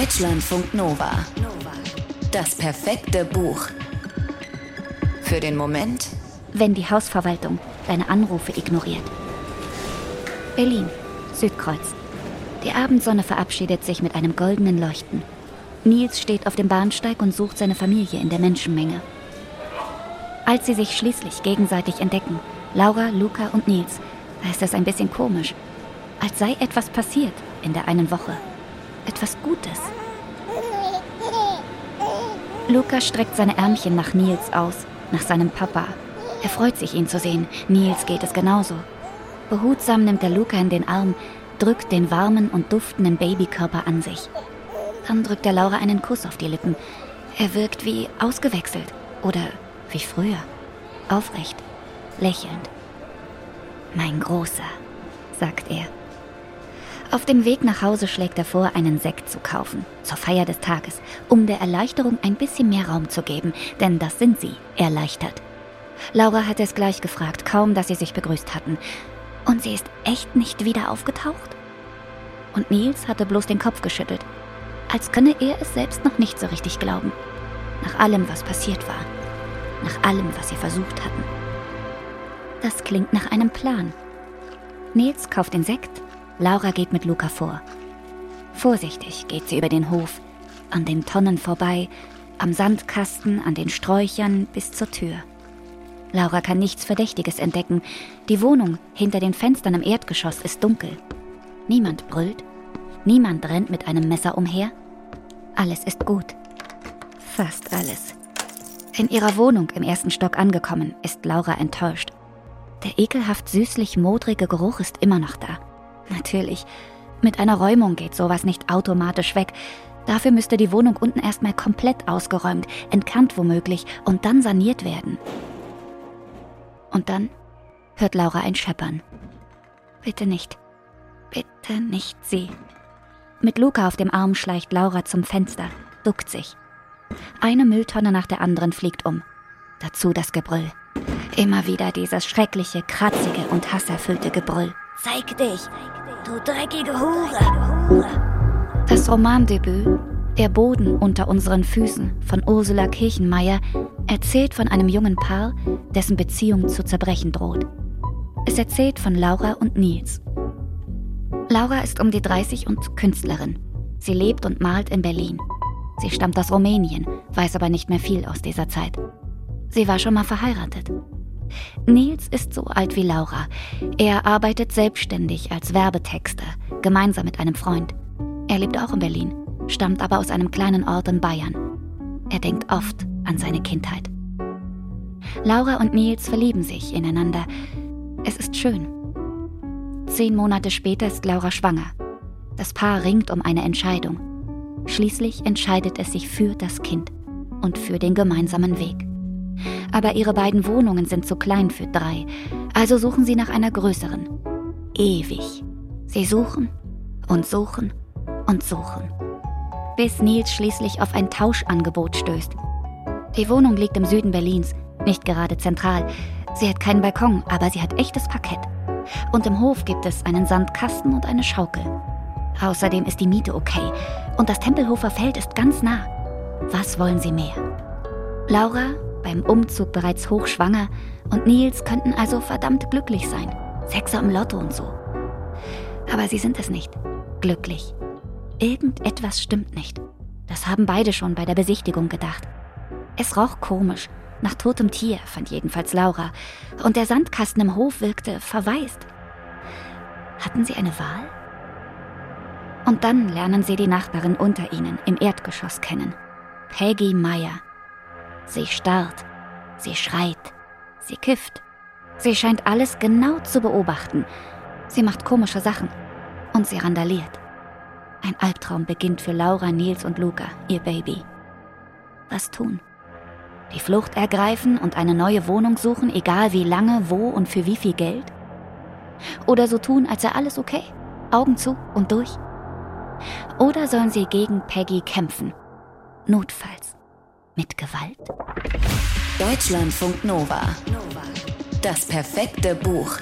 Deutschlandfunk Nova. Das perfekte Buch. Für den Moment, wenn die Hausverwaltung deine Anrufe ignoriert. Berlin, Südkreuz. Die Abendsonne verabschiedet sich mit einem goldenen Leuchten. Nils steht auf dem Bahnsteig und sucht seine Familie in der Menschenmenge. Als sie sich schließlich gegenseitig entdecken, Laura, Luca und Nils, da ist es ein bisschen komisch. Als sei etwas passiert in der einen Woche. Etwas Gutes. Luca streckt seine Ärmchen nach Nils aus, nach seinem Papa. Er freut sich, ihn zu sehen. Nils geht es genauso. Behutsam nimmt er Luca in den Arm, drückt den warmen und duftenden Babykörper an sich. Dann drückt er Laura einen Kuss auf die Lippen. Er wirkt wie ausgewechselt oder wie früher. Aufrecht, lächelnd. Mein Großer, sagt er. Auf dem Weg nach Hause schlägt er vor, einen Sekt zu kaufen, zur Feier des Tages, um der Erleichterung ein bisschen mehr Raum zu geben, denn das sind sie, erleichtert. Laura hat es gleich gefragt, kaum dass sie sich begrüßt hatten. Und sie ist echt nicht wieder aufgetaucht? Und Nils hatte bloß den Kopf geschüttelt, als könne er es selbst noch nicht so richtig glauben. Nach allem, was passiert war. Nach allem, was sie versucht hatten. Das klingt nach einem Plan. Nils kauft den Sekt, Laura geht mit Luca vor. Vorsichtig geht sie über den Hof, an den Tonnen vorbei, am Sandkasten, an den Sträuchern bis zur Tür. Laura kann nichts Verdächtiges entdecken. Die Wohnung hinter den Fenstern im Erdgeschoss ist dunkel. Niemand brüllt. Niemand rennt mit einem Messer umher. Alles ist gut. Fast alles. In ihrer Wohnung im ersten Stock angekommen, ist Laura enttäuscht. Der ekelhaft süßlich modrige Geruch ist immer noch da. Natürlich, mit einer Räumung geht sowas nicht automatisch weg. Dafür müsste die Wohnung unten erstmal komplett ausgeräumt, entkannt womöglich und dann saniert werden. Und dann hört Laura ein Scheppern. Bitte nicht. Bitte nicht sie. Mit Luca auf dem Arm schleicht Laura zum Fenster, duckt sich. Eine Mülltonne nach der anderen fliegt um. Dazu das Gebrüll. Immer wieder dieses schreckliche, kratzige und hasserfüllte Gebrüll. Zeig dich, du dreckige Hure! Das Romandebüt Der Boden unter unseren Füßen von Ursula Kirchenmeier erzählt von einem jungen Paar, dessen Beziehung zu zerbrechen droht. Es erzählt von Laura und Nils. Laura ist um die 30 und Künstlerin. Sie lebt und malt in Berlin. Sie stammt aus Rumänien, weiß aber nicht mehr viel aus dieser Zeit. Sie war schon mal verheiratet. Nils ist so alt wie Laura. Er arbeitet selbstständig als Werbetexter, gemeinsam mit einem Freund. Er lebt auch in Berlin, stammt aber aus einem kleinen Ort in Bayern. Er denkt oft an seine Kindheit. Laura und Nils verlieben sich ineinander. Es ist schön. Zehn Monate später ist Laura schwanger. Das Paar ringt um eine Entscheidung. Schließlich entscheidet es sich für das Kind und für den gemeinsamen Weg aber ihre beiden Wohnungen sind zu klein für drei, also suchen sie nach einer größeren. Ewig. Sie suchen und suchen und suchen. Bis Nils schließlich auf ein Tauschangebot stößt. Die Wohnung liegt im Süden Berlins, nicht gerade zentral. Sie hat keinen Balkon, aber sie hat echtes Parkett. Und im Hof gibt es einen Sandkasten und eine Schaukel. Außerdem ist die Miete okay. Und das Tempelhofer Feld ist ganz nah. Was wollen Sie mehr? Laura beim Umzug bereits hochschwanger und Nils könnten also verdammt glücklich sein. Sechser im Lotto und so. Aber sie sind es nicht. Glücklich. Irgendetwas stimmt nicht. Das haben beide schon bei der Besichtigung gedacht. Es roch komisch, nach totem Tier, fand jedenfalls Laura, und der Sandkasten im Hof wirkte verwaist. Hatten sie eine Wahl? Und dann lernen sie die Nachbarin unter ihnen im Erdgeschoss kennen. Peggy Meyer. Sie starrt, sie schreit, sie kifft. Sie scheint alles genau zu beobachten. Sie macht komische Sachen und sie randaliert. Ein Albtraum beginnt für Laura, Nils und Luca, ihr Baby. Was tun? Die Flucht ergreifen und eine neue Wohnung suchen, egal wie lange, wo und für wie viel Geld? Oder so tun, als sei alles okay, Augen zu und durch? Oder sollen sie gegen Peggy kämpfen? Notfalls. Mit Gewalt? Deutschlandfunk Nova. Das perfekte Buch.